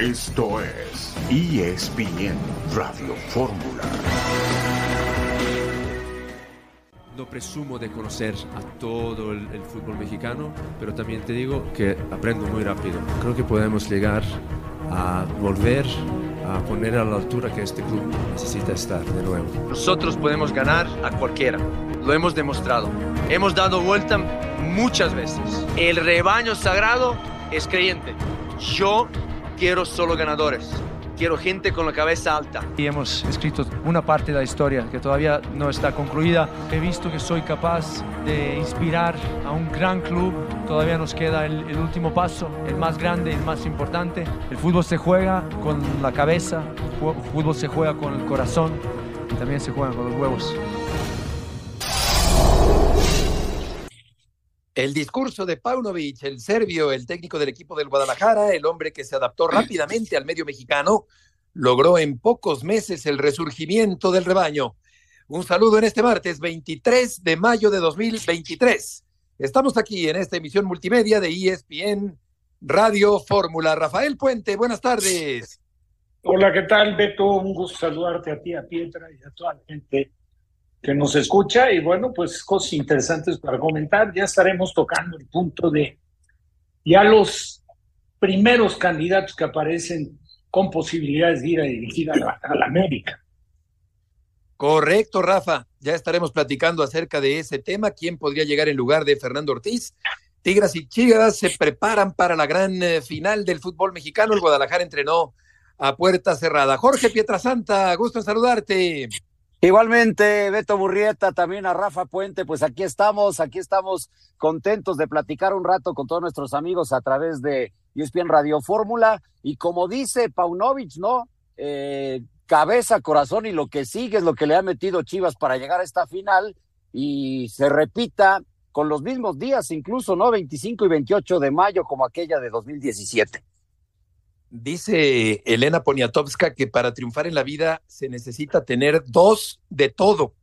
Esto es ESPN Radio Fórmula. No presumo de conocer a todo el, el, fútbol mexicano, pero también te digo que aprendo muy rápido. Creo que podemos llegar a volver a poner a la altura que este club necesita estar de nuevo. Nosotros podemos ganar a cualquiera, lo hemos demostrado. Hemos dado vuelta muchas veces. El rebaño sagrado es creyente. Yo quiero solo ganadores. Quiero gente con la cabeza alta. Y hemos escrito una parte de la historia que todavía no está concluida. He visto que soy capaz de inspirar a un gran club. Todavía nos queda el, último paso, el más grande, el más importante. El fútbol se juega con la cabeza, el fútbol se juega con el corazón y también se juega con los huevos. El discurso de Paunovic, el serbio, el técnico del equipo del Guadalajara, el hombre que se adaptó rápidamente al medio mexicano, logró en pocos meses el resurgimiento del rebaño. Un saludo en este martes 23 de mayo de 2023. Estamos aquí en esta emisión multimedia de ESPN Radio Fórmula. Rafael Puente, buenas tardes. Hola, ¿qué tal, Beto? Un gusto saludarte a ti, a Pietra y a toda la gente que nos escucha y bueno, pues cosas interesantes para comentar. Ya estaremos tocando el punto de ya los primeros candidatos que aparecen con posibilidades de ir a dirigir a la, América. Correcto, Rafa. Ya estaremos platicando acerca de ese tema. ¿Quién podría llegar en lugar de Fernando Ortiz? Tigras y Chivas se preparan para la gran eh, final del fútbol mexicano. El Guadalajara entrenó a puerta cerrada. Jorge Pietrasanta, gusto en saludarte. Igualmente, Beto Burrieta, también a Rafa Puente, pues aquí estamos, aquí estamos contentos de platicar un rato con todos nuestros amigos a través de ESPN Radio Fórmula. Y como dice Paunovic, ¿no? Eh, cabeza, corazón y lo que sigue es lo que le ha metido Chivas para llegar a esta final y se repita con los mismos días, incluso, ¿no? 25 y 28 de mayo, como aquella de 2017. Dice Elena Poniatowska que para triunfar en la vida se necesita tener dos de todo.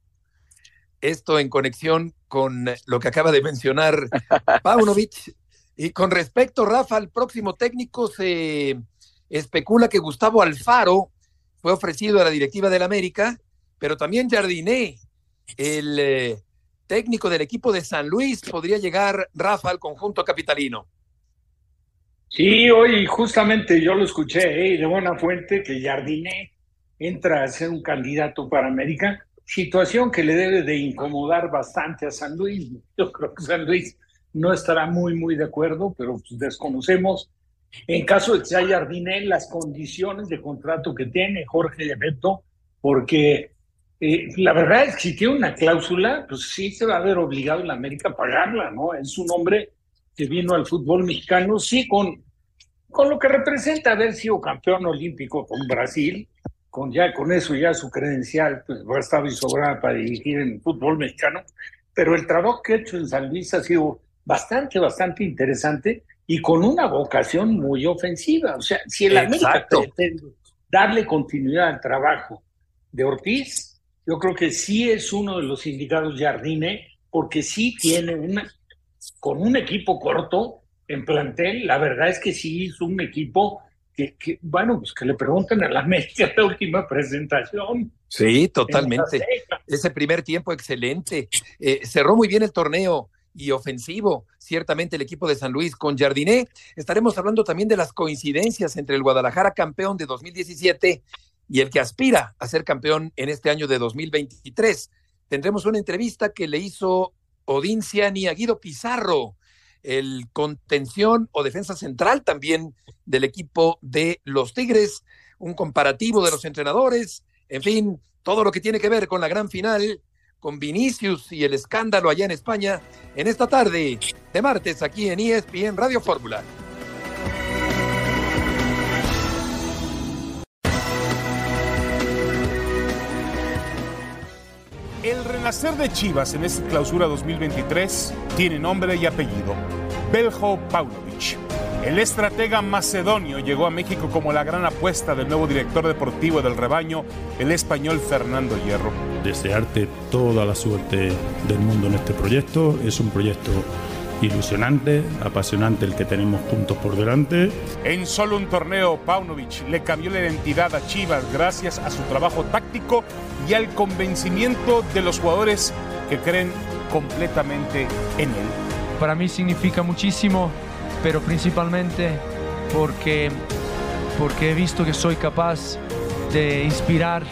Esto en conexión con lo que acaba de mencionar Paunovic. Y con respecto, Rafa, al próximo técnico se especula que Gustavo Alfaro fue ofrecido a la directiva del América, pero también Jardiné, el eh, técnico del equipo de San Luis, podría llegar, Rafa, al conjunto capitalino. Sí, hoy justamente yo lo escuché ¿eh? de buena fuente que Jardiné entra a ser un candidato para América, situación que le debe de incomodar bastante a San Luis. Yo creo que San Luis no estará muy, muy de acuerdo, pero pues desconocemos en caso de que sea Jardiné las condiciones de contrato que tiene Jorge de Beto, porque eh, la verdad es que si tiene una cláusula, pues sí se va a ver obligado en la América a pagarla, ¿no? Es un hombre que vino al fútbol mexicano, sí, con, con lo que representa haber sido campeón olímpico con Brasil, con ya con eso ya su credencial pues va a estar y sobrada para dirigir en el fútbol mexicano, pero el trabajo que ha hecho en San Luis ha sido bastante, bastante interesante y con una vocación muy ofensiva. O sea, si el América pretende darle continuidad al trabajo de Ortiz, yo creo que sí es uno de los indicados Jardine, porque sí tiene una, con un equipo corto en plantel, la verdad es que sí es un equipo que, que bueno, pues que le pregunten a la América la última presentación. Sí, totalmente. Ese primer tiempo excelente. Eh, cerró muy bien el torneo y ofensivo, ciertamente el equipo de San Luis con Jardiné. Estaremos hablando también de las coincidencias entre el Guadalajara campeón de 2017 y el que aspira a ser campeón en este año de 2023. Tendremos una entrevista que le hizo Odín Ciani a Guido Pizarro, el contención o defensa central también del equipo de los Tigres, un comparativo de los entrenadores, en fin, todo lo que tiene que ver con la gran final con Vinicius y el escándalo allá en España en esta tarde de martes aquí en ESPN Radio Fórmula. Renacer de Chivas en esta clausura 2023 tiene nombre y apellido. Beljo Paunovic. El estratega macedonio llegó a México como la gran apuesta del nuevo director deportivo del rebaño, el español Fernando Hierro. Desearte toda la suerte del mundo en este proyecto. Es un proyecto ilusionante, apasionante el que tenemos juntos por delante. En solo un torneo, Paunovic le cambió la identidad a Chivas gracias a su trabajo táctico y al convencimiento de los jugadores que creen completamente en él. Para mí significa muchísimo, pero principalmente porque, porque he visto que soy capaz de inspirar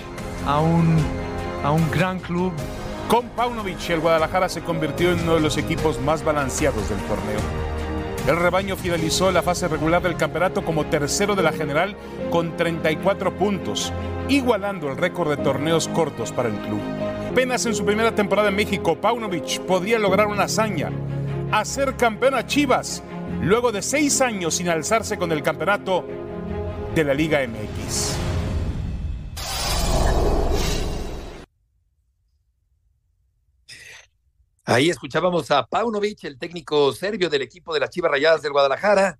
a un, a un gran club con Paunovic, el Guadalajara se convirtió en uno de los equipos más balanceados del torneo. El rebaño finalizó la fase regular del campeonato como tercero de la general con 34 puntos, igualando el récord de torneos cortos para el club. Apenas en su primera temporada en México, Paunovic podría lograr una hazaña, hacer campeón a Chivas, luego de seis años sin alzarse con el campeonato de la Liga MX. Ahí escuchábamos a Paunovic, el técnico serbio del equipo de las Chivas Rayadas del Guadalajara.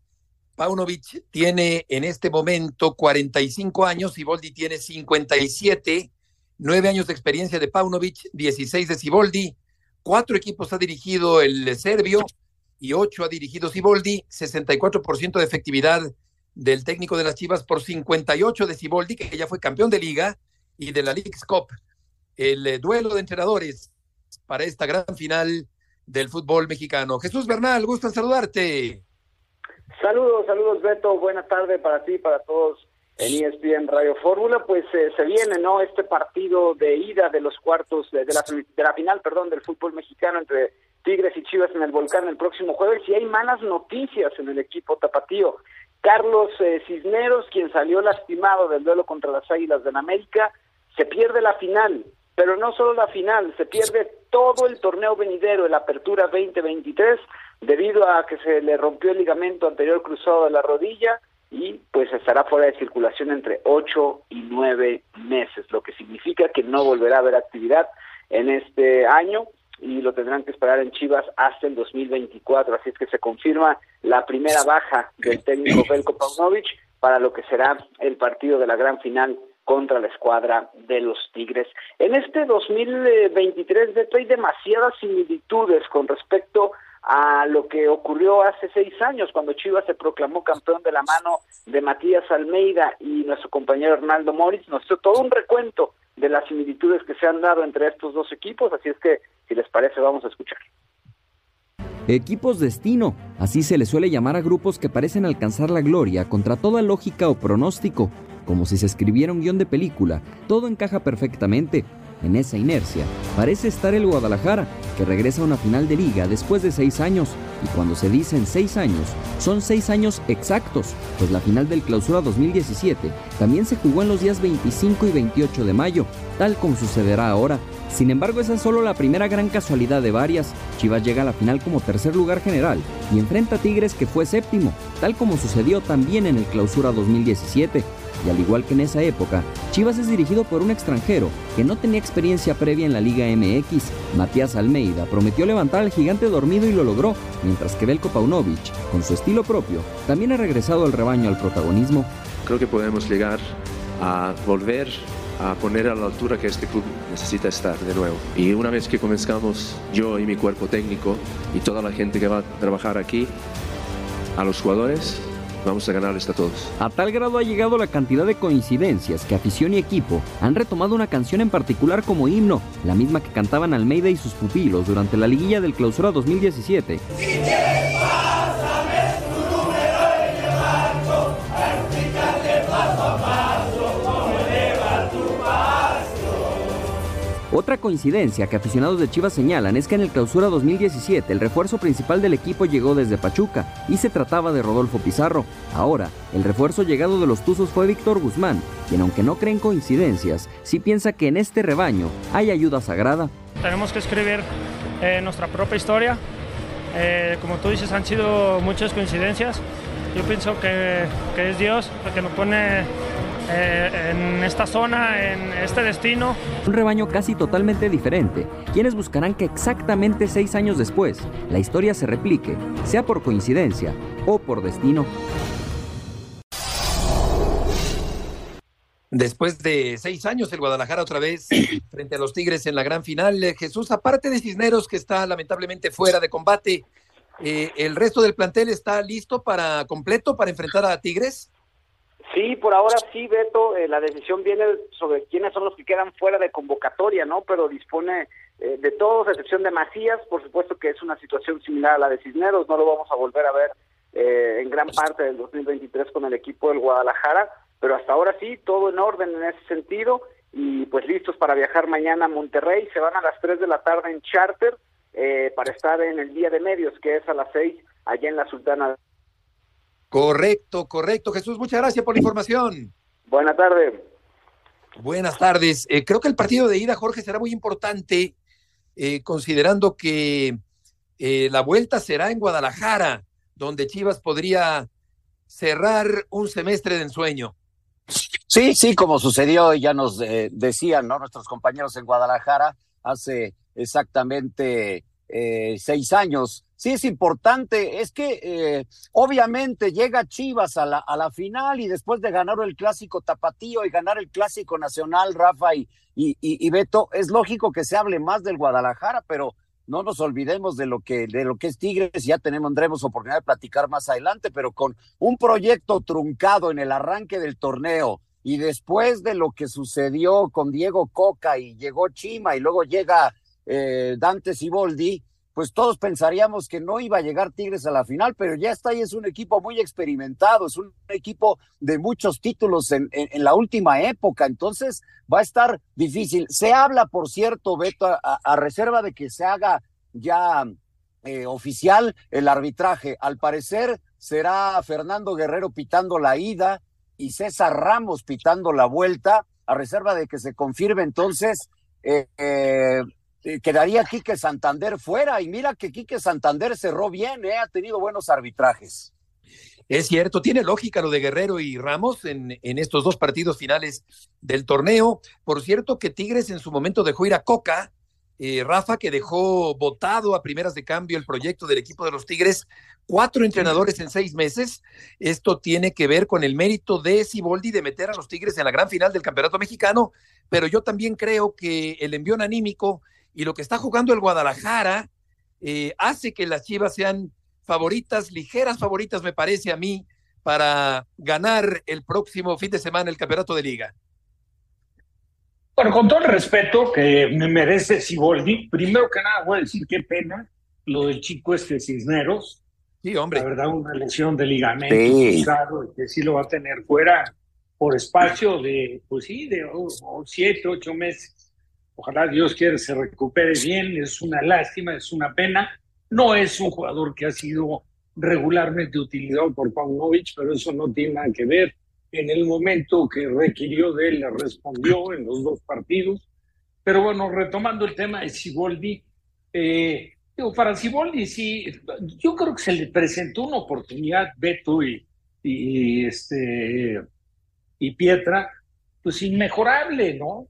Paunovic tiene en este momento 45 años, Siboldi tiene 57, nueve años de experiencia de Paunovic, 16 de Siboldi, cuatro equipos ha dirigido el serbio y ocho ha dirigido Siboldi, 64% de efectividad del técnico de las Chivas por 58 de Siboldi, que ya fue campeón de liga y de la League's Cup. El eh, duelo de entrenadores para esta gran final del fútbol mexicano. Jesús Bernal, gusto en saludarte. Saludos, saludos Beto, buena tarde para ti, para todos en ESPN Radio Fórmula, pues eh, se viene, ¿no? Este partido de ida de los cuartos, de, la, de la final, perdón, del fútbol mexicano entre Tigres y Chivas en el Volcán el próximo jueves y hay malas noticias en el equipo tapatío. Carlos eh, Cisneros, quien salió lastimado del duelo contra las Águilas de América, se pierde la final pero no solo la final, se pierde todo el torneo venidero, la Apertura 2023, debido a que se le rompió el ligamento anterior cruzado de la rodilla y pues estará fuera de circulación entre ocho y nueve meses, lo que significa que no volverá a haber actividad en este año y lo tendrán que esperar en Chivas hasta el 2024, así es que se confirma la primera baja del técnico Belko Paunovic para lo que será el partido de la gran final contra la escuadra de los Tigres. En este 2023, Beto, hay demasiadas similitudes con respecto a lo que ocurrió hace seis años cuando Chivas se proclamó campeón de la mano de Matías Almeida y nuestro compañero Hernaldo Moritz nos dio todo un recuento de las similitudes que se han dado entre estos dos equipos, así es que si les parece vamos a escuchar. Equipos destino, así se le suele llamar a grupos que parecen alcanzar la gloria contra toda lógica o pronóstico, como si se escribiera un guion de película, todo encaja perfectamente. En esa inercia parece estar el Guadalajara, que regresa a una final de liga después de seis años. Y cuando se dicen seis años, son seis años exactos, pues la final del Clausura 2017 también se jugó en los días 25 y 28 de mayo, tal como sucederá ahora. Sin embargo, esa es solo la primera gran casualidad de varias. Chivas llega a la final como tercer lugar general y enfrenta a Tigres que fue séptimo, tal como sucedió también en el Clausura 2017 y al igual que en esa época, Chivas es dirigido por un extranjero que no tenía experiencia previa en la Liga MX. Matías Almeida prometió levantar al gigante dormido y lo logró, mientras que Belko Paunovic, con su estilo propio, también ha regresado al rebaño al protagonismo. Creo que podemos llegar a volver a poner a la altura que este club necesita estar de nuevo. Y una vez que comenzamos, yo y mi cuerpo técnico y toda la gente que va a trabajar aquí, a los jugadores, Vamos a ganarles a todos. A tal grado ha llegado la cantidad de coincidencias que afición y equipo han retomado una canción en particular como himno, la misma que cantaban Almeida y sus pupilos durante la liguilla del Clausura 2017. Otra coincidencia que aficionados de Chivas señalan es que en el clausura 2017 el refuerzo principal del equipo llegó desde Pachuca y se trataba de Rodolfo Pizarro. Ahora, el refuerzo llegado de los Tuzos fue Víctor Guzmán, quien aunque no cree en coincidencias, sí piensa que en este rebaño hay ayuda sagrada. Tenemos que escribir eh, nuestra propia historia. Eh, como tú dices, han sido muchas coincidencias. Yo pienso que, que es Dios el que nos pone eh, en esta zona, en este destino. Un rebaño casi totalmente diferente, quienes buscarán que exactamente seis años después la historia se replique, sea por coincidencia o por destino. Después de seis años, el Guadalajara otra vez frente a los Tigres en la gran final. Eh, Jesús, aparte de Cisneros, que está lamentablemente fuera de combate, eh, ¿el resto del plantel está listo para completo para enfrentar a Tigres? Sí, por ahora sí, Beto, eh, la decisión viene sobre quiénes son los que quedan fuera de convocatoria, ¿no? Pero dispone eh, de todos, a excepción de Macías, por supuesto que es una situación similar a la de Cisneros, no lo vamos a volver a ver eh, en gran parte del 2023 con el equipo del Guadalajara, pero hasta ahora sí, todo en orden en ese sentido y pues listos para viajar mañana a Monterrey, se van a las 3 de la tarde en charter para estar en el día de medios, que es a las 6 allá en la Sultana Correcto, correcto. Jesús, muchas gracias por la información. Buenas tardes. Buenas tardes. Eh, creo que el partido de ida, Jorge, será muy importante, eh, considerando que eh, la vuelta será en Guadalajara, donde Chivas podría cerrar un semestre de ensueño. Sí, sí, como sucedió, ya nos decían ¿no? nuestros compañeros en Guadalajara hace exactamente seis años sí es importante, es que eh, obviamente llega Chivas a la, a la final y después de ganar el clásico tapatío y ganar el clásico nacional, Rafa y, y, y, Beto, es lógico que se hable más del Guadalajara, pero no nos olvidemos de lo que, de lo que es Tigres, ya tenemos, tendremos oportunidad de platicar más adelante, pero con un proyecto truncado en el arranque del torneo y después de lo que sucedió con Diego Coca y llegó Chima y luego llega eh, Dante Siboldi, pues todos pensaríamos que no iba a llegar Tigres a la final, pero ya está ahí, es un equipo muy experimentado, es un equipo de muchos títulos en, la última época, entonces va a estar difícil. Se habla, por cierto, Beto, a, reserva de que se haga ya eh, oficial el arbitraje. Al parecer será Fernando Guerrero pitando la ida y César Ramos pitando la vuelta, a reserva de que se confirme entonces eh, eh, quedaría Quique Santander fuera. Y mira que Quique Santander cerró bien, ¿eh? ha tenido buenos arbitrajes. Es cierto, tiene lógica lo de Guerrero y Ramos en, en, estos dos partidos finales del torneo. Por cierto, que Tigres en su momento dejó ir a Coca, eh, Rafa, que dejó votado a primeras de cambio el proyecto del equipo de los Tigres, cuatro entrenadores en seis meses. Esto tiene que ver con el mérito de Siboldi de meter a los Tigres en la gran final del Campeonato Mexicano, pero yo también creo que el envión anímico y lo que está jugando el Guadalajara eh, hace que las Chivas sean favoritas, ligeras favoritas, me parece a mí, para ganar el próximo fin de semana el campeonato de liga. Bueno, con todo el respeto que me merece Siboldi, primero que nada voy a decir qué pena lo del chico este Cisneros. Sí, hombre. La verdad, una lesión de ligamento sí. que sí lo va a tener fuera por espacio de, pues sí, de siete, ocho meses. Ojalá Dios quiera se recupere bien, es una lástima, es una pena. No es un jugador que ha sido regularmente utilizado por Paunovic, pero eso no tiene nada que ver. En el momento que requirió de él, le respondió en los dos partidos. Pero bueno, retomando el tema de Siboldi, eh, digo, para Siboldi sí, yo creo que se le presentó una oportunidad, Beto y, este, y Pietra, pues inmejorable, ¿no?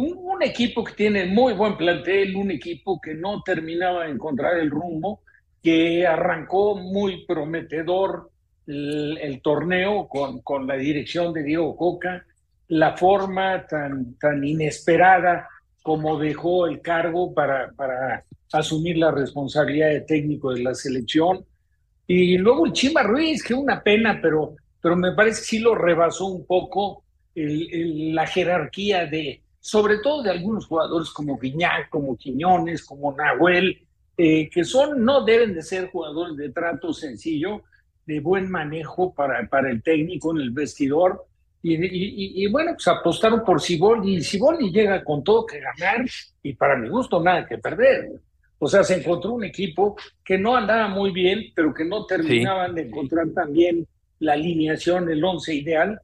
Un, equipo que tiene muy buen plantel, un equipo que no terminaba de encontrar el rumbo, que arrancó muy prometedor el, torneo con, con, la dirección de Diego Coca, la forma tan, tan inesperada como dejó el cargo para, para asumir la responsabilidad de técnico de la selección. Y luego el Chima Ruiz, que una pena, pero, pero me parece que sí lo rebasó un poco la jerarquía de, sobre todo de algunos jugadores como Guiñac, como Quiñones, como Nahuel, eh, que son, no deben de ser jugadores de trato sencillo, de buen manejo para, para el técnico en el vestidor. Y, bueno, pues apostaron por Ciboldi y Ciboldi llega con todo que ganar y para mi gusto nada que perder. O sea, se encontró un equipo que no andaba muy bien, pero que no terminaban de encontrar también la alineación, el once ideal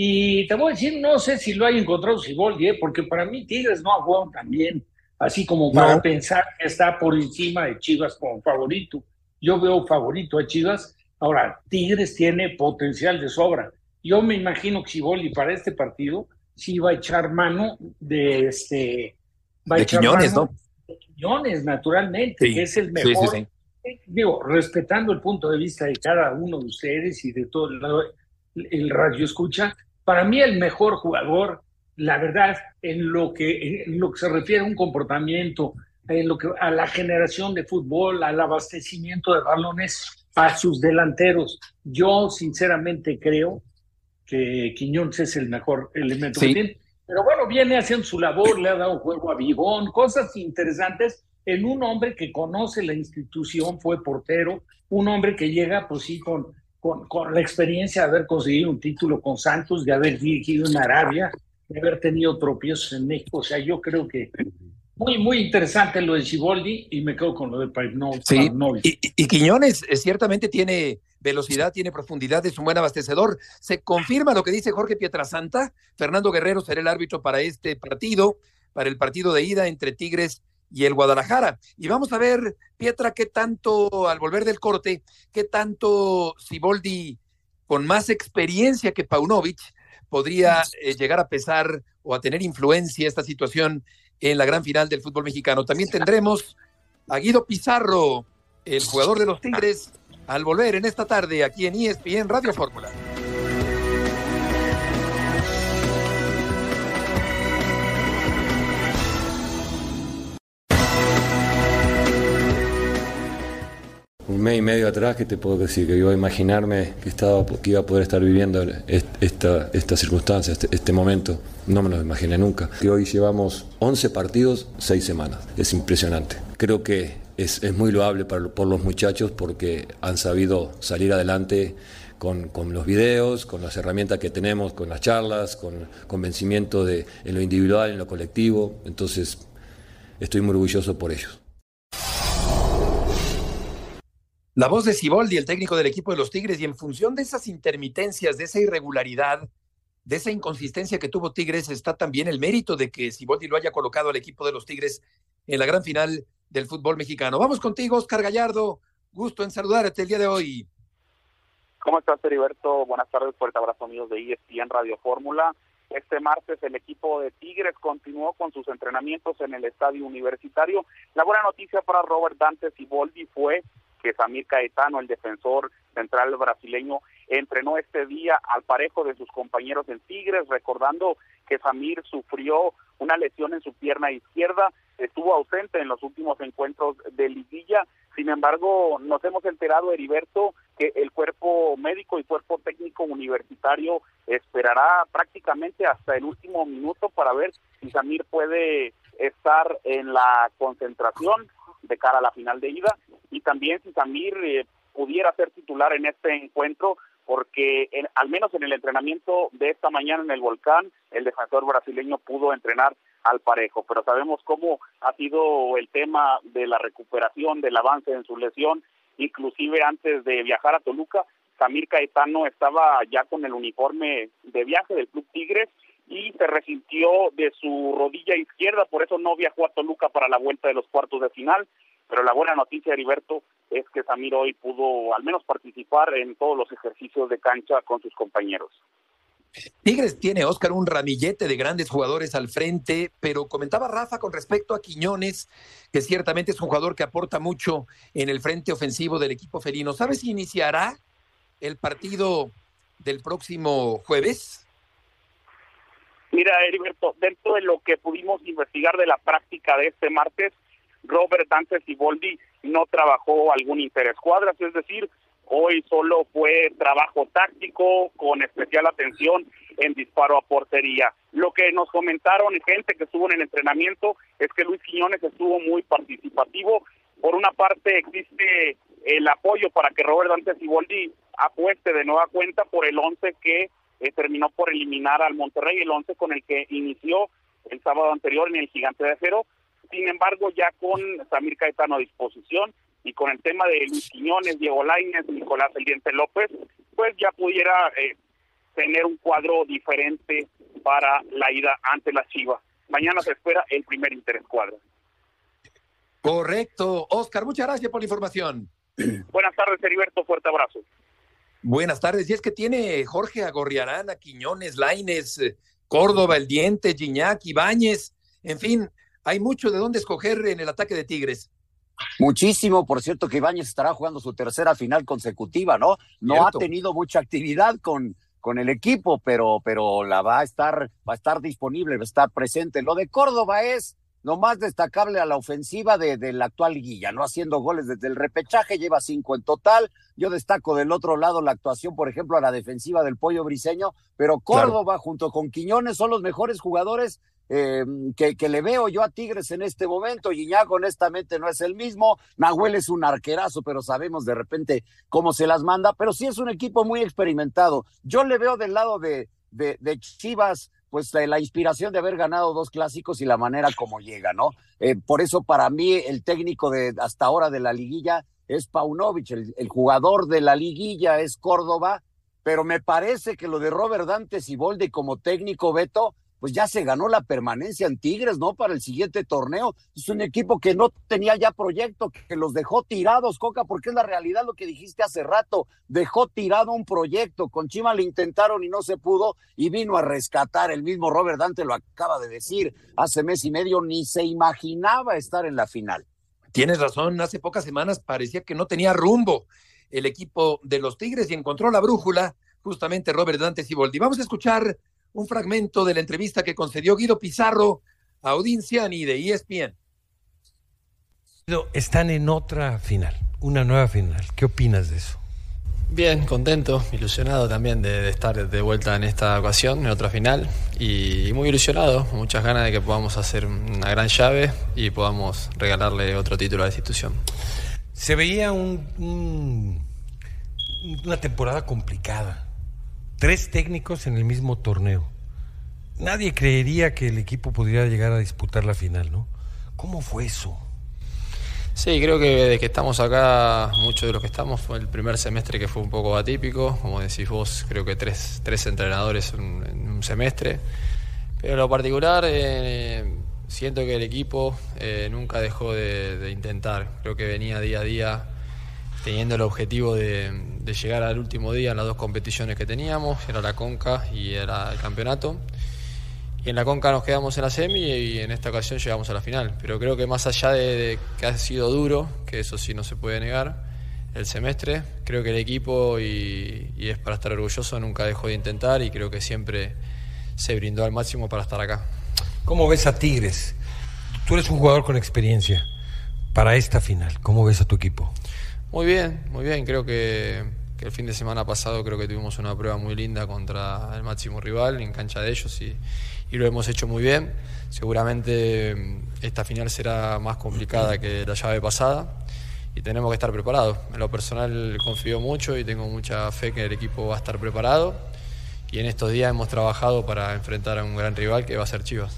y te voy a decir, no sé si lo hay encontrado Siboldi, ¿eh? porque para mí Tigres no ha jugado tan bien, así como para pensar que está por encima de Chivas como favorito. Yo veo favorito a Chivas. Ahora, Tigres tiene potencial de sobra. Yo me imagino que Siboldi para este partido sí va a echar mano de este. Va a de Quiñones, ¿no? De Quiñones, naturalmente, que es el mejor. Digo, respetando el punto de vista de cada uno de ustedes y de todo el, el radio escucha, para mí el mejor jugador, la verdad, en lo que, en lo que se refiere a un comportamiento en lo que, a la generación de fútbol, al abastecimiento de balones a sus delanteros. Yo sinceramente creo que Quiñones es el mejor elemento que tiene. Pero bueno, viene haciendo su labor, le ha dado juego a Bigón, cosas interesantes en un hombre que conoce la institución, fue portero, un hombre que llega, pues sí, con, con, con la experiencia de haber conseguido un título con Santos, de haber dirigido en Arabia, de haber tenido tropiezos en México. O sea, yo creo que muy, muy interesante lo de Ciboldi y me quedo con lo de. Sí, y, y, Quiñones eh, ciertamente tiene velocidad, tiene profundidad, es un buen abastecedor. Se confirma lo que dice Jorge Pietrasanta. Fernando Guerrero será el árbitro para este partido, para el partido de ida entre Tigres y el Guadalajara. Y vamos a ver, Pietra, qué tanto, al volver del corte, qué tanto Ciboldi, con más experiencia que Paunovic, podría eh, llegar a pesar o a tener influencia esta situación en la gran final del fútbol mexicano. También tendremos a Guido Pizarro, el jugador de los Tigres, al volver en esta tarde aquí en ESPN Radio Fórmula. Un mes y medio atrás, que te puedo decir? Que iba a imaginarme que, estaba, que iba a poder estar viviendo esta, esta circunstancia, este, este, momento. No me lo imaginé nunca. Que hoy llevamos 11 partidos, 6 semanas. Es impresionante. Creo que es, es muy loable para, por los muchachos porque han sabido salir adelante con, con, los videos, con las herramientas que tenemos, con las charlas, con convencimiento de, en lo individual, en lo colectivo. Entonces, estoy muy orgulloso por ellos. La voz de Siboldi, el técnico del equipo de los Tigres, y en función de esas intermitencias, de esa irregularidad, de esa inconsistencia que tuvo Tigres, está también el mérito de que Siboldi lo haya colocado al equipo de los Tigres en la gran final del fútbol mexicano. Vamos contigo, Oscar Gallardo. Gusto en saludarte el día de hoy. ¿Cómo estás, Heriberto? Buenas tardes, fuerte abrazo amigos de ESPN Radio Fórmula. Este martes el equipo de Tigres continuó con sus entrenamientos en el estadio universitario. La buena noticia para Robert Dante Siboldi fue que Samir Caetano, el defensor central brasileño, entrenó este día al parejo de sus compañeros en Tigres, recordando que Samir sufrió una lesión en su pierna izquierda, estuvo ausente en los últimos encuentros de liguilla, sin embargo, nos hemos enterado, Heriberto, que el cuerpo médico y cuerpo técnico universitario esperará prácticamente hasta el último minuto para ver si Samir puede estar en la concentración de cara a la final de ida. Y también si Samir eh, pudiera ser titular en este encuentro porque al menos en el entrenamiento de esta mañana en el volcán el defensor brasileño pudo entrenar al parejo, pero sabemos cómo ha sido el tema de la recuperación, del avance en su lesión, inclusive antes de viajar a Toluca, Samir Caetano estaba ya con el uniforme de viaje del Club Tigres y se resintió de su rodilla izquierda, por eso no viajó a Toluca para la vuelta de los cuartos de final. Pero la buena noticia, Heriberto, es que Samir hoy pudo al menos participar en todos los ejercicios de cancha con sus compañeros. Tigres tiene, Oscar, un ramillete de grandes jugadores al frente, pero comentaba Rafa con respecto a Quiñones, que ciertamente es un jugador que aporta mucho en el frente ofensivo del equipo felino. ¿Sabes si iniciará el partido del próximo jueves? Mira, Heriberto, dentro de lo que pudimos investigar de la práctica de este martes, Robert Dante Siboldi no trabajó algún interescuadras, es decir, hoy solo fue trabajo táctico con especial atención en disparo a portería. Lo que nos comentaron gente que estuvo en el entrenamiento es que Luis Quiñones estuvo muy participativo. Por una parte existe el apoyo para que Robert Dante Siboldi apueste de nueva cuenta por el 11 que eh, terminó por eliminar al Monterrey, el 11 con el que inició el sábado anterior en el Gigante de Acero. Sin embargo, ya con Samir Caetano a disposición y con el tema de Luis Quiñones, Diego Lainez, Nicolás El Diente López, pues ya pudiera eh, tener un cuadro diferente para la ida ante las Chivas. Mañana se espera el primer interescuadro. Correcto. Oscar, muchas gracias por la información. Buenas tardes, Heriberto. Fuerte abrazo. Buenas tardes. Y es que tiene Jorge Agorriarán, Quiñones, Laines, eh, Córdoba, El Diente, Giñac, Ibáñez, en fin, hay mucho de dónde escoger en el ataque de Tigres. Muchísimo, por cierto que Ibáñez estará jugando su tercera final consecutiva, ¿no? No ha tenido mucha actividad con, con el equipo, pero, pero la va a estar, va a estar disponible, va a estar presente. Lo de Córdoba es nomás destacable a la ofensiva de, la actual liguilla, ¿no? Haciendo goles desde el repechaje, lleva cinco en total. Yo destaco del otro lado la actuación, por ejemplo, a la defensiva del Pollo Briseño, pero Córdoba junto con Quiñones son los mejores jugadores eh, que, que, le veo yo a Tigres en este momento. Guiñago honestamente no es el mismo. Nahuel es un arquerazo, pero sabemos de repente cómo se las manda. Pero sí es un equipo muy experimentado. Yo le veo del lado de, de, de Chivas pues la inspiración de haber ganado dos clásicos y la manera como llega, ¿no? Eh, por eso para mí el técnico de hasta ahora de la liguilla es Paunovic, el, el, jugador de la liguilla es Córdoba, pero me parece que lo de Robert Dante Siboldi como técnico Beto pues ya se ganó la permanencia en Tigres, ¿no? Para el siguiente torneo. Es un equipo que no tenía ya proyecto, que los dejó tirados, Coca, porque es la realidad lo que dijiste hace rato. Dejó tirado un proyecto. Con Chima le intentaron y no se pudo y vino a rescatar. El mismo Robert Dante lo acaba de decir hace mes y medio, ni se imaginaba estar en la final. Tienes razón, hace pocas semanas parecía que no tenía rumbo el equipo de los Tigres y encontró la brújula justamente Robert Dante Siboldi. Vamos a escuchar un fragmento de la entrevista que concedió Guido Pizarro a Audinciani de ESPN. Están en otra final, una nueva final. ¿Qué opinas de eso? Bien, contento, ilusionado también de, estar de vuelta en esta ocasión, en otra final, y muy ilusionado, muchas ganas de que podamos hacer una gran llave y podamos regalarle otro título a la institución. Se veía un, una temporada complicada tres técnicos en el mismo torneo. Nadie creería que el equipo pudiera llegar a disputar la final, ¿no? ¿Cómo fue eso? Sí, creo que desde que estamos acá, muchos de los que estamos, fue el primer semestre que fue un poco atípico, como decís vos, creo que tres, tres entrenadores en, un semestre. Pero lo particular, eh, siento que el equipo eh, nunca dejó de intentar, creo que venía día a día teniendo el objetivo de, llegar al último día en las dos competiciones que teníamos, era la Conca y era el campeonato. Y en la Conca nos quedamos en la semi y en esta ocasión llegamos a la final. Pero creo que más allá de, que ha sido duro, que eso sí no se puede negar, el semestre, creo que el equipo, y, y es para estar orgulloso, nunca dejó de intentar y creo que siempre se brindó al máximo para estar acá. ¿Cómo ves a Tigres? Tú eres un jugador con experiencia para esta final. ¿Cómo ves a tu equipo? Muy bien, muy bien. Creo que, el fin de semana pasado creo que tuvimos una prueba muy linda contra el máximo rival en cancha de ellos y, lo hemos hecho muy bien. Seguramente mm, esta final será más complicada que la llave pasada y tenemos que estar preparados. En lo personal confío mucho y tengo mucha fe que el equipo va a estar preparado y en estos días hemos trabajado para enfrentar a un gran rival que va a ser Chivas.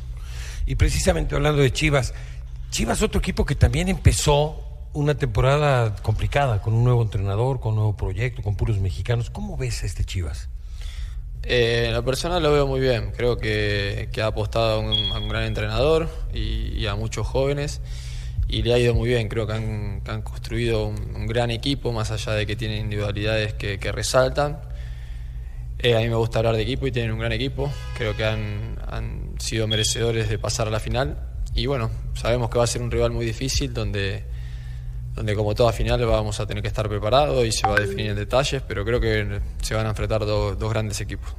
Y precisamente hablando de Chivas, Chivas otro equipo que también empezó una temporada complicada, con un nuevo entrenador, con un nuevo proyecto, con puros mexicanos. ¿Cómo ves a este Chivas? Eh, en lo personal lo veo muy bien. Creo que, ha apostado a un, gran entrenador y, a muchos jóvenes y le ha ido muy bien. Creo que han, construido un, gran equipo, más allá de que tienen individualidades que, resaltan. Eh, a mí me gusta hablar de equipo y tienen un gran equipo. Creo que han, han sido merecedores de pasar a la final. Y bueno, sabemos que va a ser un rival muy difícil donde donde como toda final vamos a tener que estar preparados y se va a definir en detalles, pero creo que se van a enfrentar dos grandes equipos.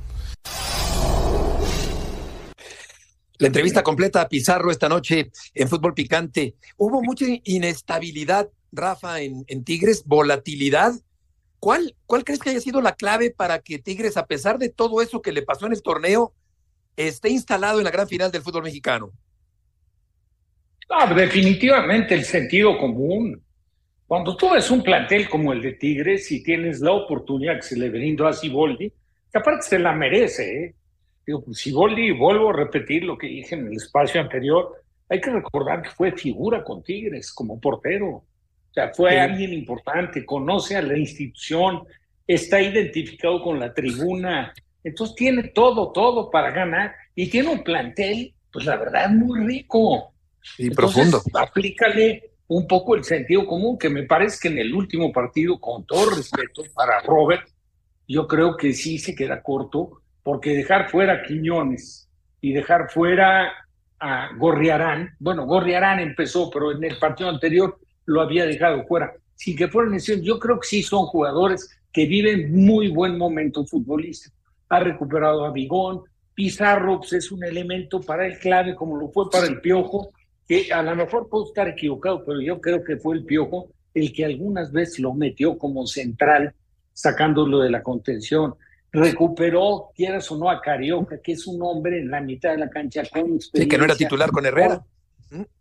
La entrevista completa a Pizarro esta noche en Fútbol Picante. Hubo mucha inestabilidad, Rafa, en, Tigres, volatilidad. ¿Cuál, ¿Cuál crees que haya sido la clave para que Tigres, a pesar de todo eso que le pasó en el torneo, esté instalado en la gran final del fútbol mexicano? Ah, definitivamente el sentido común. Cuando tú ves un plantel como el de Tigres y tienes la oportunidad que se le brindó a Siboldi, que aparte se la merece, ¿eh? Digo, pues Siboldi, vuelvo a repetir lo que dije en el espacio anterior, hay que recordar que fue figura con Tigres como portero. O sea, fue alguien importante, conoce a la institución, está identificado con la tribuna. Entonces tiene todo, todo para ganar y tiene un plantel, pues la verdad, muy rico. Y profundo. Aplícale un poco el sentido común, que me parece que en el último partido, con todo respeto para Robert, yo creo que sí se queda corto, porque dejar fuera a Quiñones y dejar fuera a Gorriarán, bueno, Gorriarán empezó, pero en el partido anterior lo había dejado fuera, sin que fuera lesión, yo creo que sí son jugadores que viven muy buen momento futbolístico. Ha recuperado a Bigón, Pizarro pues, es un elemento para el clave, como lo fue para el Piojo, que a lo mejor puedo estar equivocado, pero yo creo que fue el Piojo el que algunas veces lo metió como central, sacándolo de la contención. Recuperó, quieras o no, a Carioca, que es un hombre en la mitad de la cancha con Sí, que no era titular con Herrera.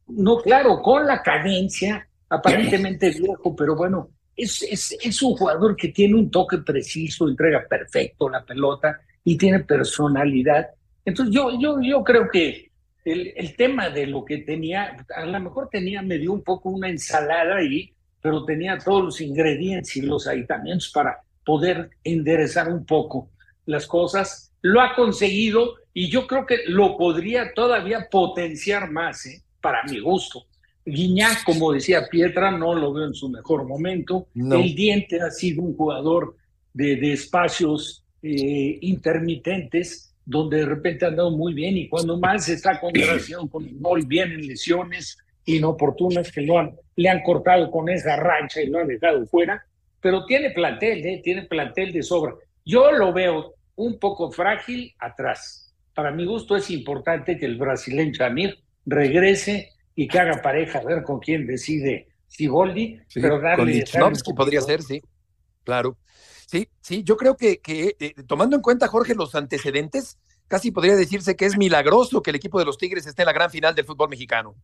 No, claro, con la cadencia, aparentemente viejo, pero bueno, es, es, es un jugador que tiene un toque preciso, entrega perfecto la pelota y tiene personalidad. Entonces yo, yo, yo creo que el, el, tema de lo que tenía, a lo mejor tenía, me dio un poco una ensalada ahí, pero tenía todos los ingredientes y los aditamentos para poder enderezar un poco las cosas. Lo ha conseguido y yo creo que lo podría todavía potenciar más, ¿eh? para mi gusto. Guiñac, como decía Pietra, no lo veo en su mejor momento. El Diente ha sido un jugador de, de espacios eh, intermitentes, donde de repente ha andado muy bien y cuando más está con relación con el gol, vienen lesiones inoportunas que lo han, le han cortado con esa rancha y lo han dejado fuera, pero tiene plantel, ¿eh? tiene plantel de sobra. Yo lo veo un poco frágil atrás. Para mi gusto es importante que el brasileño Jamir regrese y que haga pareja, a ver con quién decide Siboldi, Sí, pero darle... con podría ser, sí, claro. Sí, sí, yo creo que, eh, tomando en cuenta, Jorge, los antecedentes, casi podría decirse que es milagroso que el equipo de los Tigres esté en la gran final del fútbol mexicano.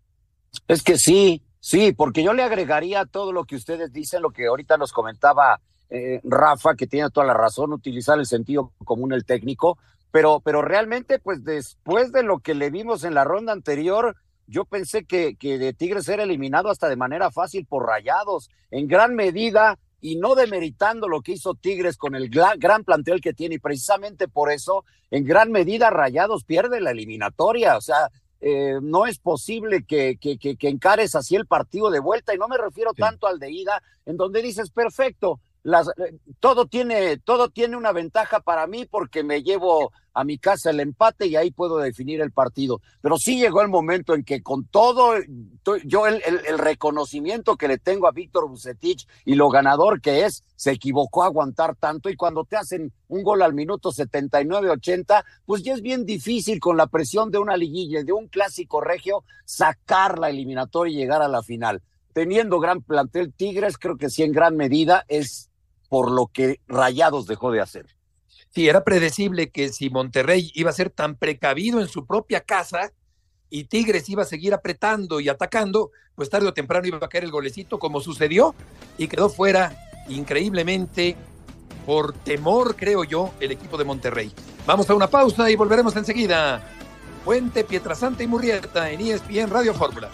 Es que sí, sí, porque yo le agregaría todo lo que ustedes dicen, lo que ahorita nos comentaba eh, Rafa, que tiene toda la razón, utilizar el sentido común el técnico, pero, pero realmente, pues después de lo que le vimos en la ronda anterior, yo pensé que, que de Tigres era eliminado hasta de manera fácil por rayados, en gran medida, y no demeritando lo que hizo Tigres con el gran, plantel que tiene, y precisamente por eso, en gran medida, Rayados pierde la eliminatoria, o sea, eh, no es posible que, que, que, que, encares así el partido de vuelta, y no me refiero sí. tanto al de ida, en donde dices, perfecto, las, todo, tiene, todo tiene una ventaja para mí porque me llevo a mi casa el empate y ahí puedo definir el partido. Pero sí llegó el momento en que con todo, yo el, reconocimiento que le tengo a Víctor Bucetich y lo ganador que es, se equivocó a aguantar tanto y cuando te hacen un gol al minuto 79-80, pues ya es bien difícil con la presión de una liguilla, de un clásico regio, sacar la eliminatoria y llegar a la final. Teniendo gran plantel Tigres, creo que sí en gran medida es por lo que Rayados dejó de hacer. Sí, era predecible que si Monterrey iba a ser tan precavido en su propia casa y Tigres iba a seguir apretando y atacando, pues tarde o temprano iba a caer el golecito como sucedió y quedó fuera increíblemente por temor, creo yo, el equipo de Monterrey. Vamos a una pausa y volveremos enseguida. Puente, Pietrasanta y Murrieta en ESPN Radio Fórmula.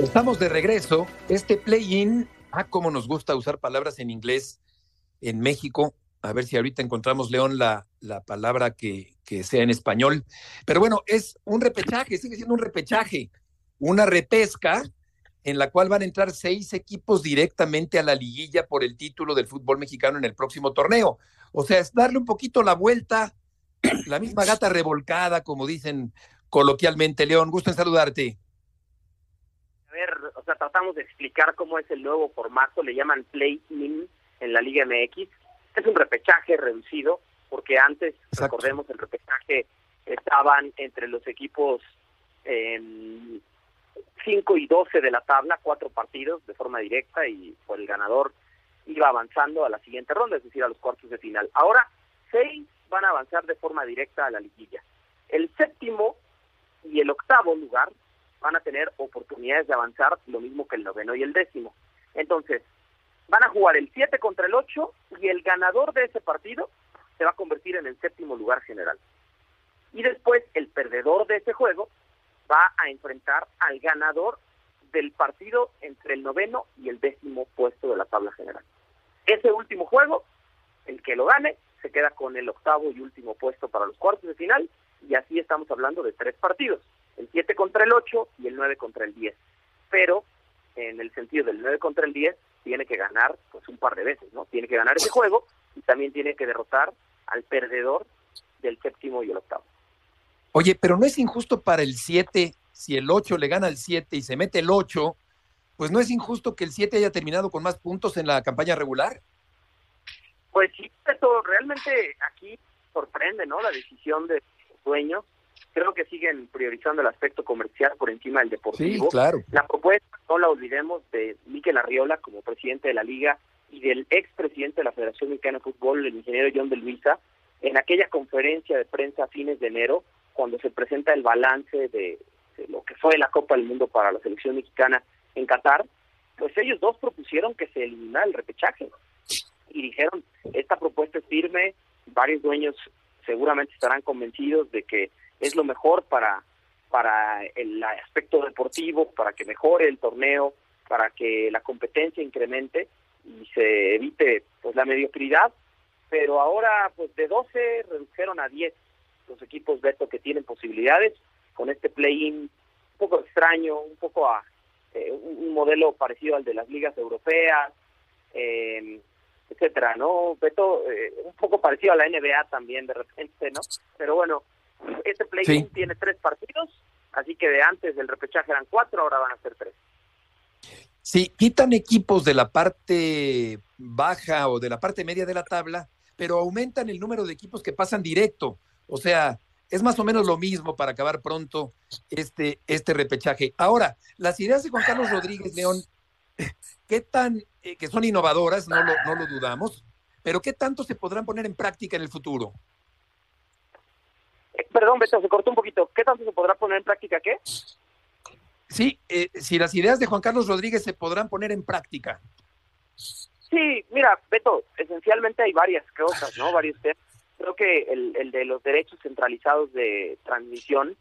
Estamos de regreso. Este play-in, ah, cómo nos gusta usar palabras en inglés en México. A ver si ahorita encontramos, León, la, la palabra que, que sea en español. Pero bueno, es un repechaje, sigue siendo un repechaje, una repesca en la cual van a entrar seis equipos directamente a la liguilla por el título del fútbol mexicano en el próximo torneo. O sea, es darle un poquito la vuelta, la misma gata revolcada, como dicen coloquialmente. León, gusto en saludarte a ver, o sea, tratamos de explicar cómo es el nuevo formato, le llaman play-in en la Liga MX. Es un repechaje reducido, porque antes, Exacto. recordemos, el repechaje estaban entre los equipos eh, 5 y 12 de la tabla, cuatro partidos de forma directa y por el ganador iba avanzando a la siguiente ronda, es decir, a los cuartos de final. Ahora, seis van a avanzar de forma directa a la liguilla. El séptimo y el octavo lugar van a tener oportunidades de avanzar lo mismo que el noveno y el décimo. Entonces, van a jugar el 7 contra el 8 y el ganador de ese partido se va a convertir en el séptimo lugar general. Y después el perdedor de ese juego va a enfrentar al ganador del partido entre el noveno y el décimo puesto de la tabla general. Ese último juego, el que lo gane, se queda con el octavo y último puesto para los cuartos de final y así estamos hablando de tres partidos el 7 contra el 8 y el 9 contra el 10. Pero en el sentido del 9 contra el 10 tiene que ganar pues un par de veces, ¿no? Tiene que ganar ese juego y también tiene que derrotar al perdedor del séptimo y el octavo. Oye, pero no es injusto para el 7 si el 8 le gana al 7 y se mete el 8 pues no es injusto que el 7 haya terminado con más puntos en la campaña regular. Pues sí, pero realmente aquí sorprende, ¿no? La decisión de dueños. Creo que siguen priorizando el aspecto comercial por encima del deportivo. Sí, claro. La propuesta, no la olvidemos, de Miquel Arriola como presidente de la liga y del expresidente de la Federación Mexicana de Fútbol, el ingeniero John de Luisa, en aquella conferencia de prensa a fines de enero, cuando se presenta el balance de, de lo que fue la Copa del Mundo para la selección mexicana en Qatar, pues ellos dos propusieron que se eliminara el repechaje y dijeron, esta propuesta es firme, varios dueños seguramente estarán convencidos de que es lo mejor para, para el aspecto deportivo, para que mejore el torneo, para que la competencia incremente y se evite pues la mediocridad, pero ahora pues de 12 redujeron a 10 los equipos Beto que tienen posibilidades con este play-in un poco extraño, un poco a eh, un modelo parecido al de las ligas europeas, eh, etcétera, ¿no? Beto, eh, un poco parecido a la NBA también de repente, ¿no? Pero bueno, este play-in tiene tres partidos, así que de antes del repechaje eran cuatro, ahora van a ser tres. Sí, quitan equipos de la parte baja o de la parte media de la tabla, pero aumentan el número de equipos que pasan directo. O sea, es más o menos lo mismo para acabar pronto este, este repechaje. Ahora, las ideas de Juan Carlos Rodríguez León, ¿qué tan, eh, que son innovadoras, no lo, no lo dudamos, pero qué tanto se podrán poner en práctica en el futuro? Eh, perdón, Beto, se cortó un poquito. ¿Qué tanto se podrá poner en práctica qué? Sí, eh, si las ideas de Juan Carlos Rodríguez se podrán poner en práctica. Sí, mira, Beto, esencialmente hay varias cosas, ¿no? Varios temas. Creo que el, el de los derechos centralizados de transmisión,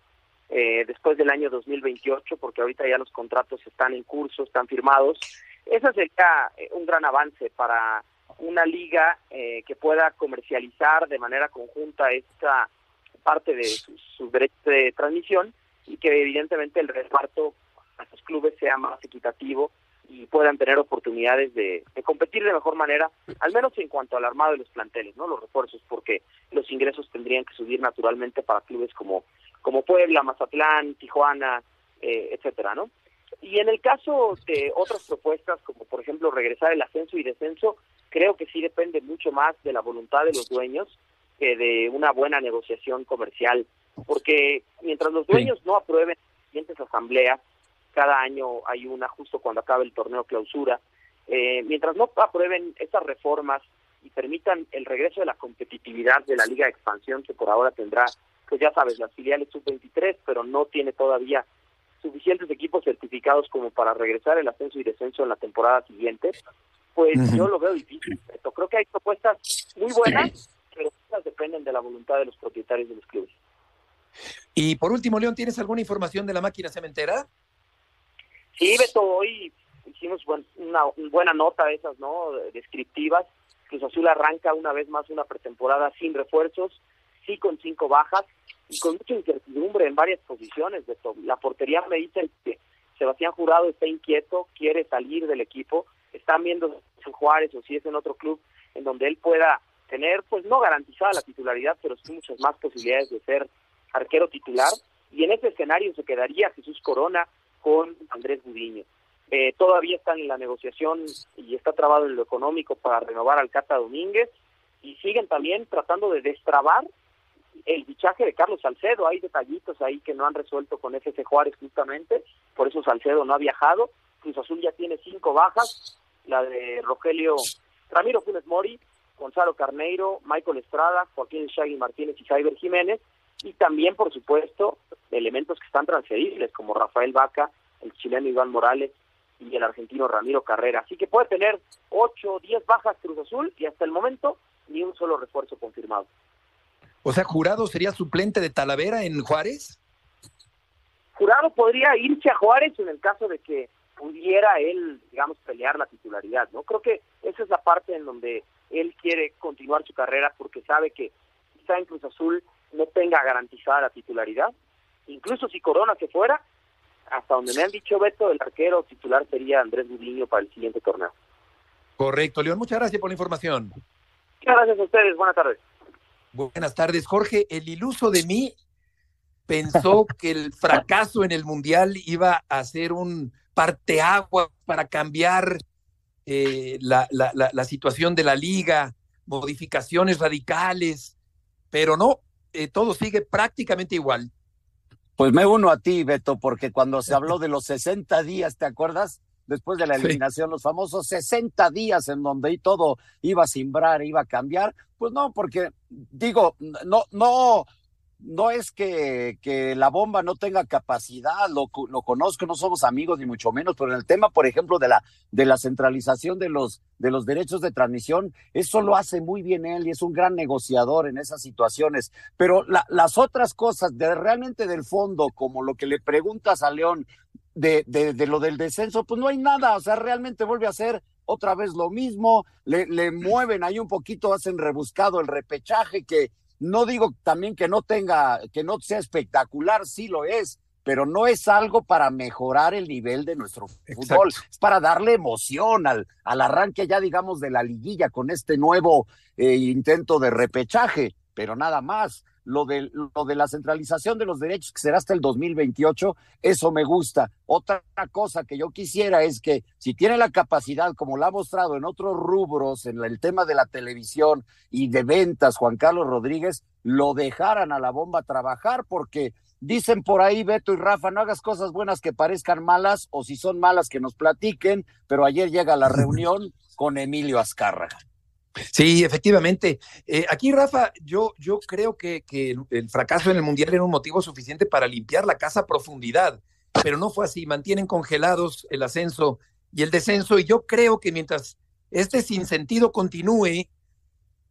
eh, después del año 2028, porque ahorita ya los contratos están en curso, están firmados, ese sería eh, un gran avance para una liga eh, que pueda comercializar de manera conjunta esta parte de sus, sus derechos de transmisión y que evidentemente el reparto a sus clubes sea más equitativo y puedan tener oportunidades de, de, competir de mejor manera, al menos en cuanto al armado de los planteles, no los refuerzos, porque los ingresos tendrían que subir naturalmente para clubes como como Puebla, Mazatlán, Tijuana, eh, etcétera, ¿no? Y en el caso de otras propuestas, como por ejemplo regresar el ascenso y descenso, creo que sí depende mucho más de la voluntad de los dueños que de una buena negociación comercial, porque mientras los dueños no aprueben siguientes asambleas, cada año hay una justo cuando acabe el torneo clausura, eh, mientras no aprueben estas reformas y permitan el regreso de la competitividad de la Liga de Expansión, que por ahora tendrá, pues ya sabes, las filiales sub-23, pero no tiene todavía suficientes equipos certificados como para regresar el ascenso y descenso en la temporada siguiente, pues uh -huh. yo lo veo difícil. Creo que hay propuestas muy buenas, dependen de la voluntad de los propietarios de los clubes. Y por último, León, ¿tienes alguna información de la máquina cementera? Sí, Beto, hoy hicimos buen, una buena nota de esas, ¿no? Descriptivas. Cruz Azul arranca una vez más una pretemporada sin refuerzos, sí con cinco bajas y con mucha incertidumbre en varias posiciones. Beto. La portería me dice que Sebastián Jurado está inquieto, quiere salir del equipo, están viendo si en Juárez o si es en otro club en donde él pueda tener, pues no garantizada la titularidad, pero sí muchas más posibilidades de ser arquero titular. Y en ese escenario se quedaría Jesús Corona con Andrés Gudiño. Eh, todavía están en la negociación y está trabado en lo económico para renovar al Cata Domínguez y siguen también tratando de destrabar el fichaje de Carlos Salcedo. Hay detallitos ahí que no han resuelto con FC Juárez justamente, por eso Salcedo no ha viajado. Cruz Azul ya tiene cinco bajas, la de Rogelio Ramiro Funes Mori, Gonzalo Carneiro, Michael Estrada, Joaquín Shaggy Martínez y Cyber Jiménez, y también, por supuesto, elementos que están transferibles, como Rafael Vaca, el chileno Iván Morales y el argentino Ramiro Carrera. Así que puede tener 8 o 10 bajas Cruz Azul y hasta el momento ni un solo refuerzo confirmado. O sea, Jurado sería suplente de Talavera en Juárez. Jurado podría irse a Juárez en el caso de que pudiera él, digamos, pelear la titularidad, ¿no? Creo que esa es la parte en donde él quiere continuar su carrera porque sabe que quizá en Cruz Azul no tenga garantizada la titularidad. Incluso si Corona se fuera, hasta donde me han dicho Beto, el arquero titular sería Andrés Gudiño para el siguiente torneo. Correcto, León. Muchas gracias por la información. Muchas gracias a ustedes. Buenas tardes. Buenas tardes, Jorge. El iluso de mí pensó que el fracaso en el Mundial iba a ser un parteagua para cambiar eh, la, la, la, situación de la liga, modificaciones radicales, pero no, eh, todo sigue prácticamente igual. Pues me uno a ti, Beto, porque cuando se habló de los 60 días, ¿te acuerdas? Después de la eliminación, los famosos 60 días en donde todo iba a simbrar, iba a cambiar, pues no, porque digo, no, no, no es que, que, la bomba no tenga capacidad, lo, lo, conozco, no somos amigos ni mucho menos, pero en el tema, por ejemplo, de la, de la centralización de los, de los derechos de transmisión, eso lo hace muy bien él y es un gran negociador en esas situaciones. Pero la, las otras cosas, de realmente del fondo, como lo que le preguntas a León de, de, de lo del descenso, pues no hay nada, o sea, realmente vuelve a ser otra vez lo mismo, le, le mueven ahí un poquito, hacen rebuscado el repechaje que no digo también que no tenga, que no sea espectacular, sí lo es, pero no es algo para mejorar el nivel de nuestro fútbol, es para darle emoción al, al arranque ya digamos de la liguilla con este nuevo eh, intento de repechaje, pero nada más lo de, lo de la centralización de los derechos, que será hasta el 2028, eso me gusta. Otra cosa que yo quisiera es que si tiene la capacidad, como la ha mostrado en otros rubros, en el tema de la televisión y de ventas, Juan Carlos Rodríguez, lo dejaran a la bomba trabajar, porque dicen por ahí, Beto y Rafa, no hagas cosas buenas que parezcan malas, o si son malas que nos platiquen, pero ayer llega la reunión con Emilio Azcárraga. Sí, efectivamente. Eh, aquí, Rafa, yo, yo creo que, que, el fracaso en el Mundial era un motivo suficiente para limpiar la casa a profundidad, pero no fue así. Mantienen congelados el ascenso y el descenso, y yo creo que mientras este sinsentido continúe,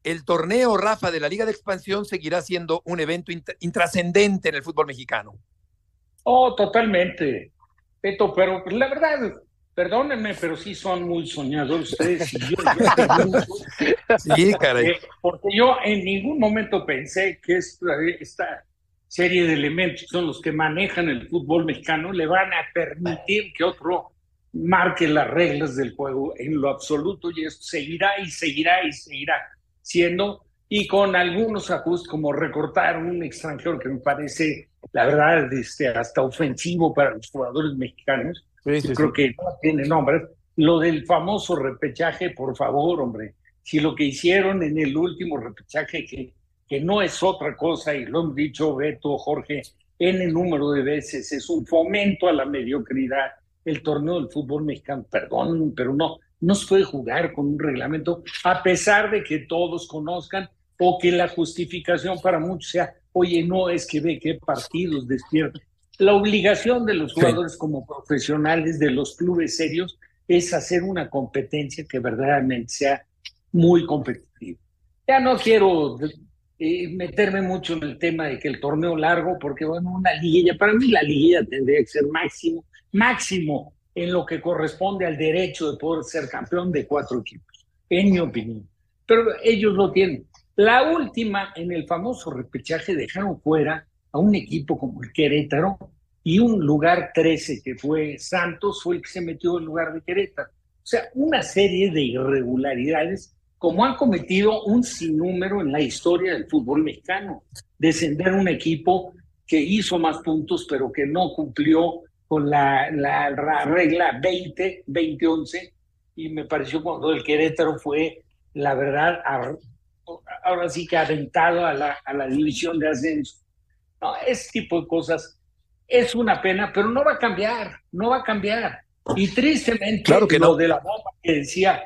el torneo, Rafa, de la Liga de Expansión seguirá siendo un evento intrascendente en el fútbol mexicano. Oh, totalmente. Beto, pero la verdad, Perdónenme, pero sí son muy soñadores ustedes. Y yo, sí, caray. Eh, porque yo en ningún momento pensé que esta, esta serie de elementos son los que manejan el fútbol mexicano le van a permitir que otro marque las reglas del juego en lo absoluto y eso seguirá y seguirá y seguirá siendo y con algunos ajustes como recortar un extranjero que me parece la verdad este, hasta ofensivo para los jugadores mexicanos creo que no tiene nombre. Lo del famoso repechaje, por favor, hombre. Si lo que hicieron en el último repechaje, que, que no es otra cosa, y lo han dicho Beto, Jorge, en el número de veces, es un fomento a la mediocridad. El torneo del fútbol mexicano, perdón, pero no, no se puede jugar con un reglamento, a pesar de que todos conozcan o que la justificación para muchos sea, oye, no es que ve qué partidos despierta la obligación de los jugadores como profesionales de los clubes serios es hacer una competencia que verdaderamente sea muy competitiva. Ya no quiero eh, meterme mucho en el tema de que el torneo largo, porque bueno, una liguilla, para mí la liguilla tendría que ser máximo, máximo en lo que corresponde al derecho de poder ser campeón de cuatro equipos, en mi opinión. Pero ellos lo tienen. La última, en el famoso repechaje, dejaron fuera a un equipo como el Querétaro y un lugar 13 que fue Santos fue el que se metió en lugar de Querétaro. O sea, una serie de irregularidades como han cometido un sinnúmero en la historia del fútbol mexicano. Descender un equipo que hizo más puntos pero que no cumplió con la, la, regla 20, 2011 y me pareció cuando el Querétaro fue, la verdad, ahora sí que aventado a la, a la división de ascenso. No, ese tipo de cosas es una pena, pero no va a cambiar, no va a cambiar. Y tristemente, claro que lo no. de la bomba que decía,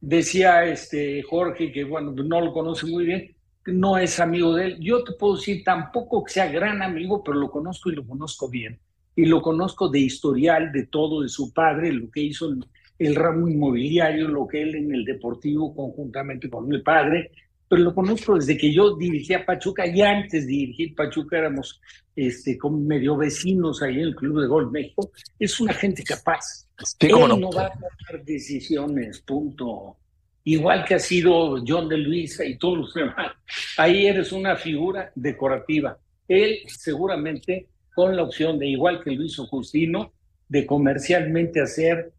decía este Jorge, que bueno, no lo conoce muy bien, no es amigo de él. Yo te puedo decir tampoco que sea gran amigo, pero lo conozco y lo conozco bien. Y lo conozco de historial, de todo, de su padre, lo que hizo el, el ramo inmobiliario, lo que él en el deportivo conjuntamente con mi padre, pero lo conozco desde que yo dirigía Pachuca y antes de dirigir Pachuca éramos este, como medio vecinos ahí en el Club de Gol México. Es una gente capaz. Él no. va a tomar decisiones, punto. Igual que ha sido John de Luisa y todos los demás. Ahí eres una figura decorativa. Él seguramente con la opción de, igual que lo hizo Justino, de comercialmente hacer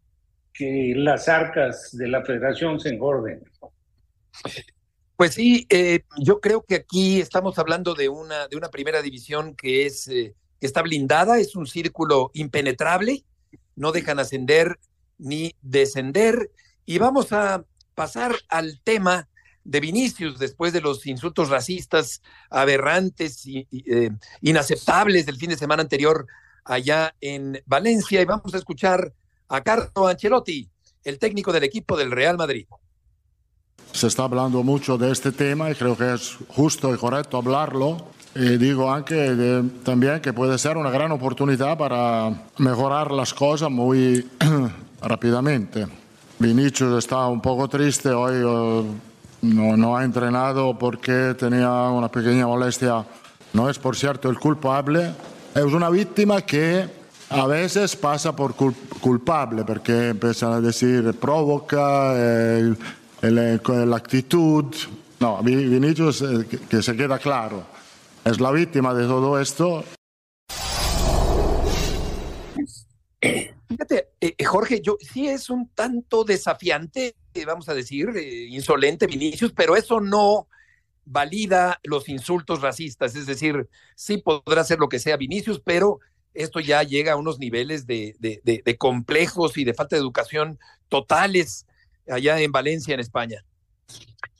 que las arcas de la federación se engorden. Pues sí, eh, yo creo que aquí estamos hablando de una, de una primera división que es eh, que está blindada, es un círculo impenetrable, no dejan ascender ni descender. Y vamos a pasar al tema de Vinicius después de los insultos racistas aberrantes y, eh, inaceptables del fin de semana anterior allá en Valencia. Y vamos a escuchar a Carlo Ancelotti, el técnico del equipo del Real Madrid. Se está hablando mucho de este tema y creo que es justo y correcto hablarlo. Y digo aunque también que puede ser una gran oportunidad para mejorar las cosas muy rápidamente. Vinicius está un poco triste hoy, no, no ha entrenado porque tenía una pequeña molestia. No es, por cierto, el culpable, es una víctima que a veces pasa por culpable porque empiezan a decir provoca, eh, la actitud. No, Vinicius, eh, que se queda claro, es la víctima de todo esto. Fíjate, eh, Jorge, yo sí es un tanto desafiante, vamos a decir, insolente Vinicius, pero eso no valida los insultos racistas. Es decir, sí podrá ser lo que sea Vinicius, pero esto ya llega a unos niveles de, de, complejos y de falta de educación totales allá en Valencia, en España.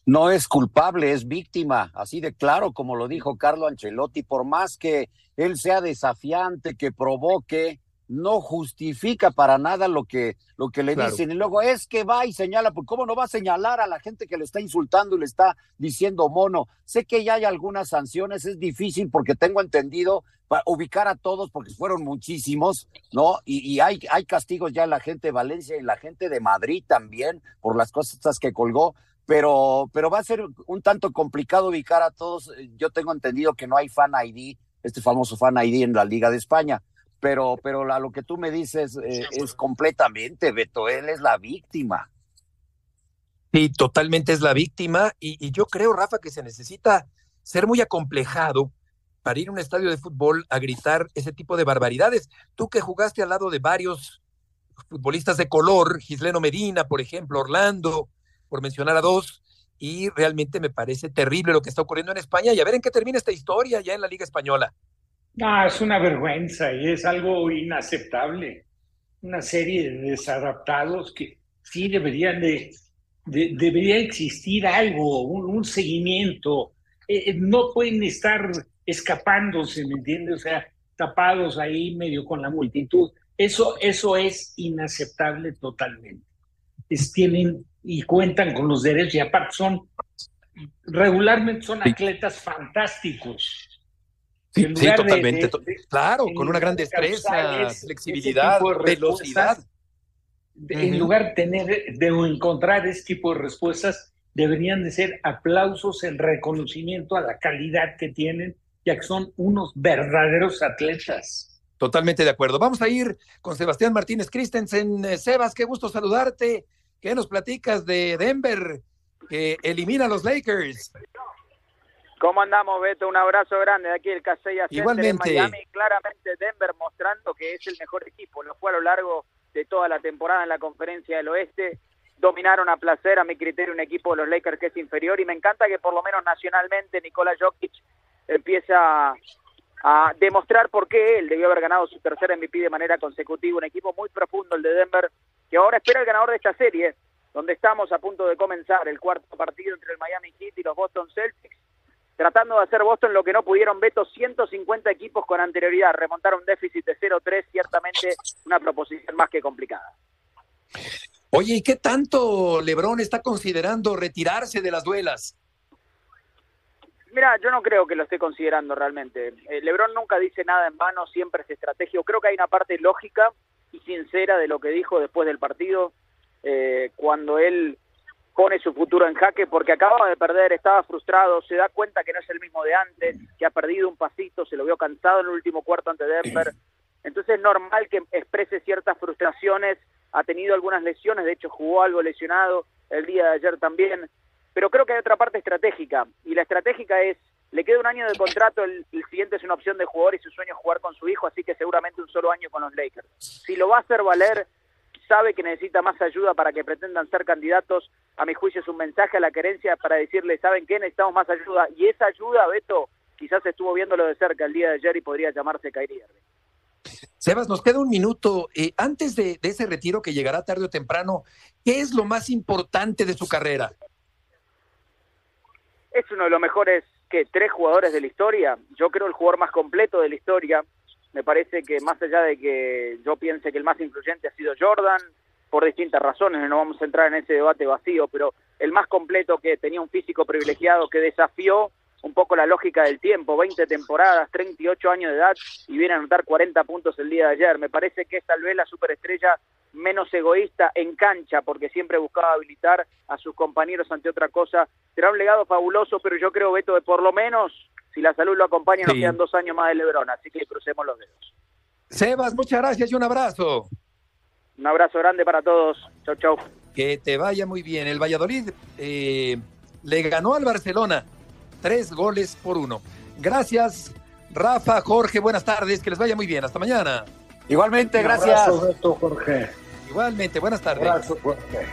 No es culpable, es víctima, así de claro, como lo dijo Carlo Ancelotti, por más que él sea desafiante, que provoque, no justifica para nada lo que, lo que le dicen. Y luego es que va y señala, pues ¿cómo no va a señalar a la gente que le está insultando y le está diciendo mono? Sé que ya hay algunas sanciones, es difícil porque tengo entendido para ubicar a todos porque fueron muchísimos, ¿no? Y, hay, hay castigos ya en la gente de Valencia y la gente de Madrid también por las cosas que colgó. Pero, pero va a ser un tanto complicado ubicar a todos. Yo tengo entendido que no hay fan ID, este famoso fan ID en la Liga de España pero, pero lo que tú me dices eh, es completamente, Beto, él es la víctima. Sí, totalmente es la víctima y, yo creo, Rafa, que se necesita ser muy acomplejado para ir a un estadio de fútbol a gritar ese tipo de barbaridades. Tú que jugaste al lado de varios futbolistas de color, Gisleno Medina, por ejemplo, Orlando, por mencionar a dos, y realmente me parece terrible lo que está ocurriendo en España y a ver en qué termina esta historia ya en la Liga Española. No, es una vergüenza y es algo inaceptable. Una serie de desadaptados que sí deberían de, debería existir algo, un, seguimiento. Eh, eh, no pueden estar escapándose, ¿me entiendes? O sea, tapados ahí medio con la multitud. Eso, eso es inaceptable totalmente. Es, tienen y cuentan con los derechos y aparte son, regularmente son atletas fantásticos Sí, totalmente. claro, con una gran destreza, flexibilidad, velocidad. En lugar de tener, de encontrar este tipo de respuestas, deberían de ser aplausos en reconocimiento a la calidad que tienen, ya que son unos verdaderos atletas. Totalmente de acuerdo. Vamos a ir con Sebastián Martínez Christensen. Eh, Sebas, qué gusto saludarte. ¿Qué nos platicas de Denver que elimina a los Lakers? ¿Cómo andamos, Beto? Un abrazo grande de aquí el Casella Igualmente. de Miami. Claramente Denver mostrando que es el mejor equipo. Lo fue a lo largo de toda la temporada en la conferencia del oeste. Dominaron a placer, a mi criterio, un equipo de los Lakers que es inferior. Y me encanta que por lo menos nacionalmente Nikola Jokic empieza a demostrar por qué él debió haber ganado su tercer MVP de manera consecutiva. Un equipo muy profundo, el de Denver, que ahora espera el ganador de esta serie, donde estamos a punto de comenzar el cuarto partido entre el Miami Heat y los Boston Celtics tratando de hacer Boston lo que no pudieron Beto 150 equipos con anterioridad, remontar un déficit de 0-3, ciertamente una proposición más que complicada. Oye, ¿y qué tanto Lebron está considerando retirarse de las duelas? Mira, yo no creo que lo esté considerando realmente. Eh, Lebron nunca dice nada en vano, siempre es estratégico. Creo que hay una parte lógica y sincera de lo que dijo después del partido, eh, cuando él pone su futuro en jaque porque acababa de perder, estaba frustrado, se da cuenta que no es el mismo de antes, que ha perdido un pasito, se lo vio cansado en el último cuarto ante Denver. Entonces es normal que exprese ciertas frustraciones, ha tenido algunas lesiones, de hecho jugó algo lesionado el día de ayer también, pero creo que hay otra parte estratégica y la estratégica es, le queda un año de contrato, el, siguiente es una opción de jugador y su sueño es jugar con su hijo, así que seguramente un solo año con los Lakers. Si lo va a hacer valer sabe que necesita más ayuda para que pretendan ser candidatos. A mi juicio es un mensaje a la querencia para decirle, ¿saben qué? Necesitamos más ayuda. Y esa ayuda, Beto, quizás estuvo viéndolo de cerca el día de ayer y podría llamarse Kairi Sebas, nos queda un minuto. Eh, antes de, ese retiro que llegará tarde o temprano, ¿qué es lo más importante de su carrera? Es uno de los mejores que tres jugadores de la historia. Yo creo el jugador más completo de la historia. Me parece que más allá de que yo piense que el más influyente ha sido Jordan, por distintas razones, no vamos a entrar en ese debate vacío, pero el más completo que tenía un físico privilegiado que desafió un poco la lógica del tiempo, 20 temporadas, 38 años de edad y viene a anotar 40 puntos el día de ayer. Me parece que es tal vez la superestrella menos egoísta en cancha, porque siempre buscaba habilitar a sus compañeros ante otra cosa. Será un legado fabuloso, pero yo creo, Beto, de por lo menos, si la salud lo acompaña, nos quedan dos años más de Lebrón, así que crucemos los dedos. Sebas, muchas gracias y un abrazo. Un abrazo grande para todos. Chau, chau. Que te vaya muy bien. El Valladolid eh, le ganó al Barcelona tres goles por uno. Gracias, Rafa, Jorge, buenas tardes, que les vaya muy bien. Hasta mañana. Igualmente, gracias. Un abrazo, Jorge. Igualmente, buenas tardes. Un abrazo, Jorge.